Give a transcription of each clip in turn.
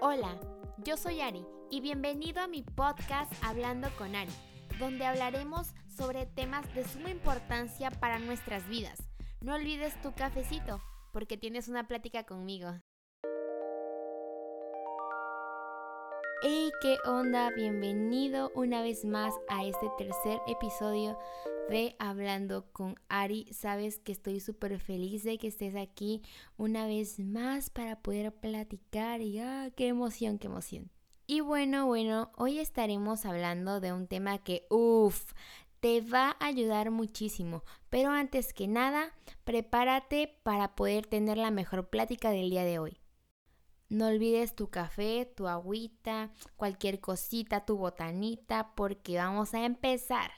Hola, yo soy Ari y bienvenido a mi podcast Hablando con Ari, donde hablaremos sobre temas de suma importancia para nuestras vidas. No olvides tu cafecito, porque tienes una plática conmigo. Hey, ¿qué onda? Bienvenido una vez más a este tercer episodio de Hablando con Ari. Sabes que estoy súper feliz de que estés aquí una vez más para poder platicar y ¡ah, qué emoción, qué emoción! Y bueno, bueno, hoy estaremos hablando de un tema que, uff, te va a ayudar muchísimo. Pero antes que nada, prepárate para poder tener la mejor plática del día de hoy. No olvides tu café, tu agüita, cualquier cosita, tu botanita, porque vamos a empezar.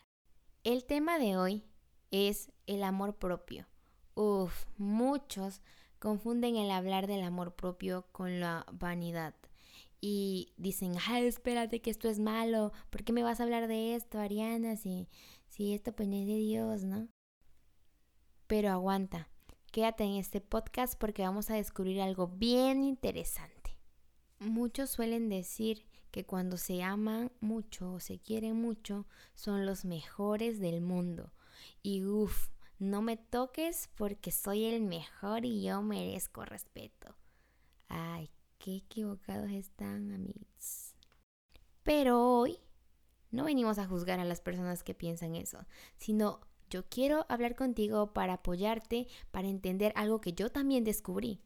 El tema de hoy es el amor propio. Uf, muchos confunden el hablar del amor propio con la vanidad. Y dicen, ay, espérate que esto es malo. ¿Por qué me vas a hablar de esto, Ariana? Si, si esto pues es de Dios, ¿no? Pero aguanta. Quédate en este podcast porque vamos a descubrir algo bien interesante. Muchos suelen decir que cuando se aman mucho o se quieren mucho son los mejores del mundo. Y uff, no me toques porque soy el mejor y yo merezco respeto. Ay, qué equivocados están, amigos. Pero hoy no venimos a juzgar a las personas que piensan eso, sino yo quiero hablar contigo para apoyarte, para entender algo que yo también descubrí.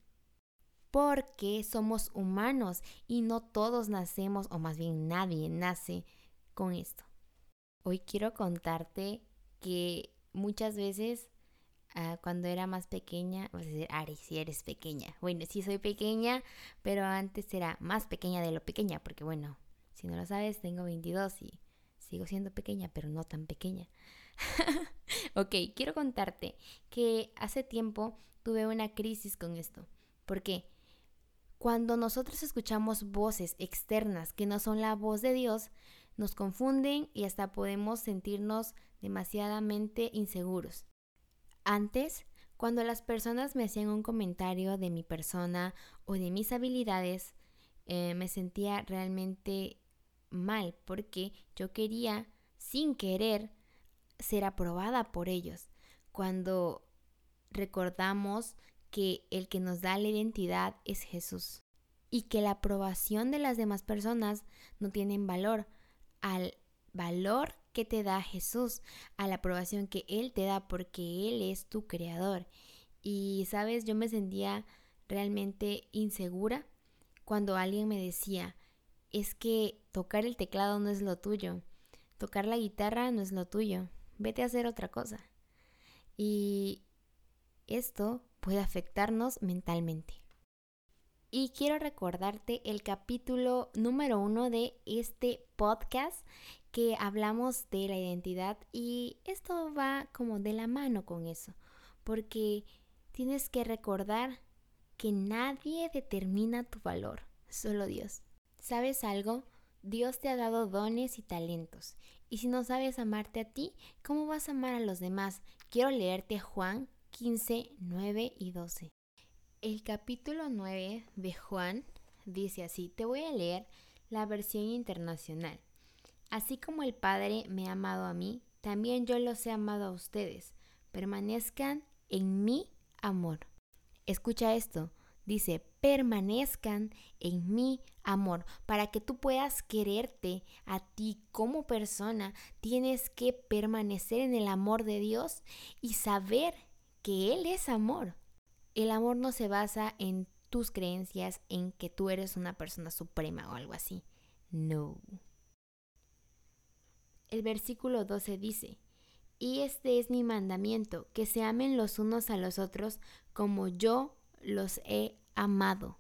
Porque somos humanos y no todos nacemos, o más bien nadie nace con esto. Hoy quiero contarte que muchas veces ah, cuando era más pequeña, vas a decir, Ari, si eres pequeña. Bueno, sí soy pequeña, pero antes era más pequeña de lo pequeña, porque bueno, si no lo sabes, tengo 22 y sigo siendo pequeña, pero no tan pequeña. ok, quiero contarte que hace tiempo tuve una crisis con esto. porque Cuando nosotros escuchamos voces externas que no son la voz de Dios, nos confunden y hasta podemos sentirnos demasiadamente inseguros. Antes, cuando las personas me hacían un comentario de mi persona o de mis habilidades, eh, me sentía realmente mal porque yo quería, sin querer, ser aprobada por ellos. Cuando recordamos que el que nos da la identidad es Jesús y que la aprobación de las demás personas no tienen valor al valor que te da Jesús, a la aprobación que Él te da porque Él es tu creador. Y sabes, yo me sentía realmente insegura cuando alguien me decía, es que tocar el teclado no es lo tuyo, tocar la guitarra no es lo tuyo, vete a hacer otra cosa. Y esto puede afectarnos mentalmente. Y quiero recordarte el capítulo número uno de este podcast que hablamos de la identidad y esto va como de la mano con eso, porque tienes que recordar que nadie determina tu valor, solo Dios. ¿Sabes algo? Dios te ha dado dones y talentos. Y si no sabes amarte a ti, ¿cómo vas a amar a los demás? Quiero leerte Juan 15, 9 y 12. El capítulo 9 de Juan dice así, te voy a leer la versión internacional. Así como el Padre me ha amado a mí, también yo los he amado a ustedes. Permanezcan en mi amor. Escucha esto. Dice, permanezcan en mi amor. Para que tú puedas quererte a ti como persona, tienes que permanecer en el amor de Dios y saber que Él es amor. El amor no se basa en tus creencias, en que tú eres una persona suprema o algo así. No. El versículo 12 dice, y este es mi mandamiento, que se amen los unos a los otros como yo los he amado.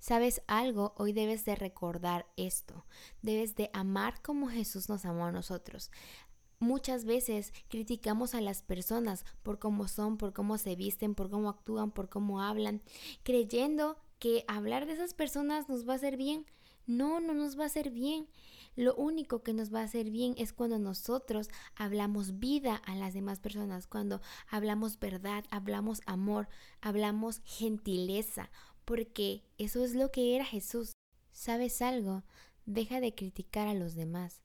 ¿Sabes algo? Hoy debes de recordar esto. Debes de amar como Jesús nos amó a nosotros. Muchas veces criticamos a las personas por cómo son, por cómo se visten, por cómo actúan, por cómo hablan, creyendo que hablar de esas personas nos va a hacer bien. No, no nos va a hacer bien. Lo único que nos va a hacer bien es cuando nosotros hablamos vida a las demás personas, cuando hablamos verdad, hablamos amor, hablamos gentileza, porque eso es lo que era Jesús. ¿sabes algo? Deja de criticar a los demás.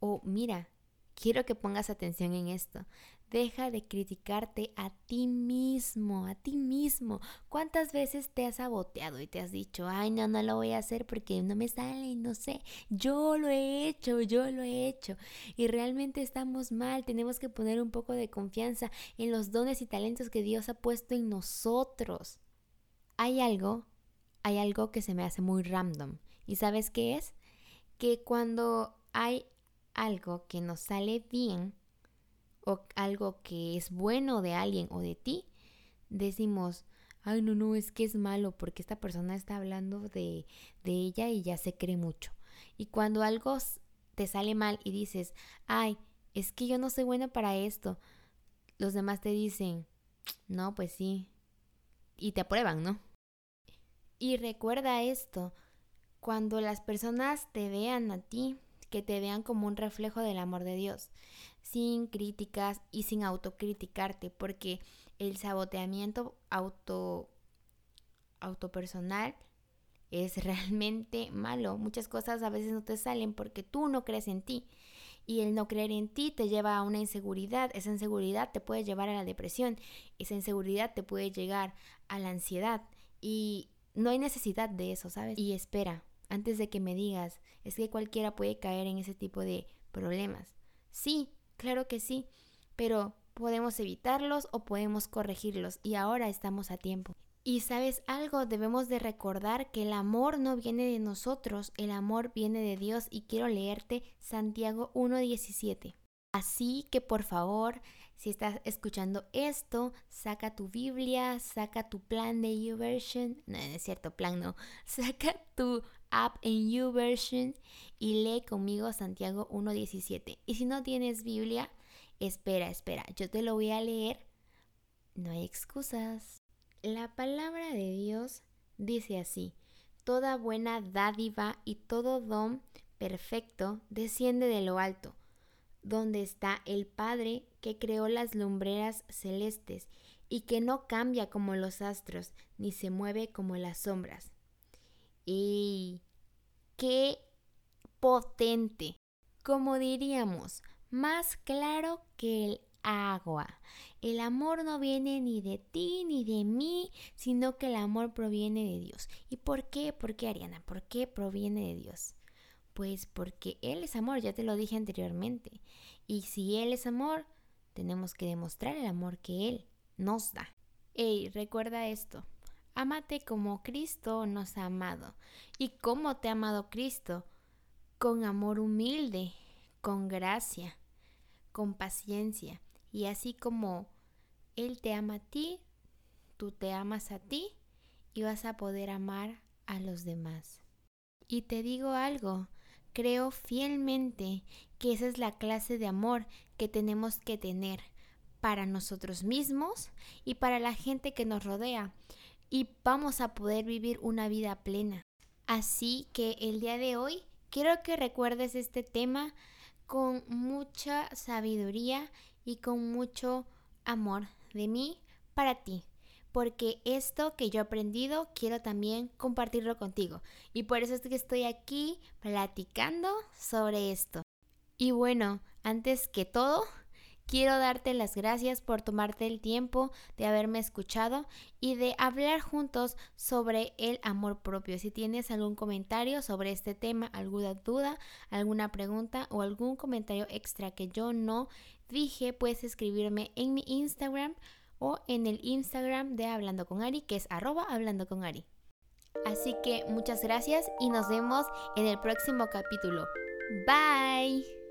O mira, quiero que pongas atención en esto. Deja de criticarte a ti mismo, a ti mismo. ¿Cuántas veces te has saboteado y te has dicho, ay, no, no lo voy a hacer porque no me sale, no sé, yo lo he hecho, yo lo he hecho. Y realmente estamos mal, tenemos que poner un poco de confianza en los dones y talentos que Dios ha puesto en nosotros. Hay algo, hay algo que se me hace muy random. ¿Y sabes qué es? Que cuando hay algo que nos sale bien, o algo que es bueno de alguien o de ti, decimos, ay, no, no, es que es malo porque esta persona está hablando de, de ella y ya se cree mucho. Y cuando algo te sale mal y dices, ay, es que yo no soy bueno para esto, los demás te dicen, no, pues sí, y te aprueban, ¿no? Y recuerda esto, cuando las personas te vean a ti, que te vean como un reflejo del amor de Dios, sin críticas y sin autocriticarte, porque el saboteamiento auto autopersonal es realmente malo. Muchas cosas a veces no te salen porque tú no crees en ti. Y el no creer en ti te lleva a una inseguridad. Esa inseguridad te puede llevar a la depresión. Esa inseguridad te puede llegar a la ansiedad. Y no hay necesidad de eso, ¿sabes? Y espera, antes de que me digas, es que cualquiera puede caer en ese tipo de problemas. Sí, claro que sí, pero podemos evitarlos o podemos corregirlos y ahora estamos a tiempo. Y sabes algo, debemos de recordar que el amor no viene de nosotros, el amor viene de Dios y quiero leerte Santiago 1.17. Así que por favor, si estás escuchando esto, saca tu Biblia, saca tu plan de YouVersion, no, no es cierto, plan no, saca tu app en YouVersion y lee conmigo Santiago 1.17. Y si no tienes Biblia, espera, espera, yo te lo voy a leer. No hay excusas. La palabra de Dios dice así, toda buena dádiva y todo don perfecto desciende de lo alto, donde está el Padre que creó las lumbreras celestes y que no cambia como los astros, ni se mueve como las sombras. Y qué potente. Como diríamos, más claro que el agua. El amor no viene ni de ti ni de mí, sino que el amor proviene de Dios. ¿Y por qué? ¿Por qué, Ariana? ¿Por qué proviene de Dios? Pues porque Él es amor, ya te lo dije anteriormente. Y si Él es amor, tenemos que demostrar el amor que Él nos da. Ey, recuerda esto. Ámate como Cristo nos ha amado. ¿Y cómo te ha amado Cristo? Con amor humilde, con gracia, con paciencia. Y así como Él te ama a ti, tú te amas a ti y vas a poder amar a los demás. Y te digo algo, creo fielmente que esa es la clase de amor que tenemos que tener para nosotros mismos y para la gente que nos rodea y vamos a poder vivir una vida plena. Así que el día de hoy quiero que recuerdes este tema con mucha sabiduría y con mucho amor de mí para ti. Porque esto que yo he aprendido quiero también compartirlo contigo. Y por eso es que estoy aquí platicando sobre esto. Y bueno, antes que todo, Quiero darte las gracias por tomarte el tiempo de haberme escuchado y de hablar juntos sobre el amor propio. Si tienes algún comentario sobre este tema, alguna duda, alguna pregunta o algún comentario extra que yo no dije, puedes escribirme en mi Instagram o en el Instagram de Hablando con Ari, que es arroba hablando. Así que muchas gracias y nos vemos en el próximo capítulo. Bye.